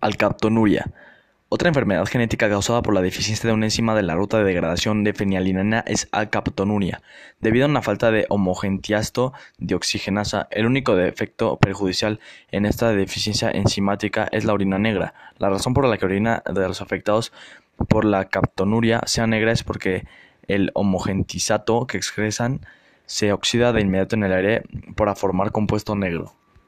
Alcaptonuria. Otra enfermedad genética causada por la deficiencia de una enzima de la ruta de degradación de fenilalanina es alcaptonuria. Debido a una falta de homogentiasto dioxigenasa, el único defecto perjudicial en esta deficiencia enzimática es la orina negra. La razón por la que la orina de los afectados por la alcaptonuria sea negra es porque el homogentizato que expresan se oxida de inmediato en el aire para formar compuesto negro.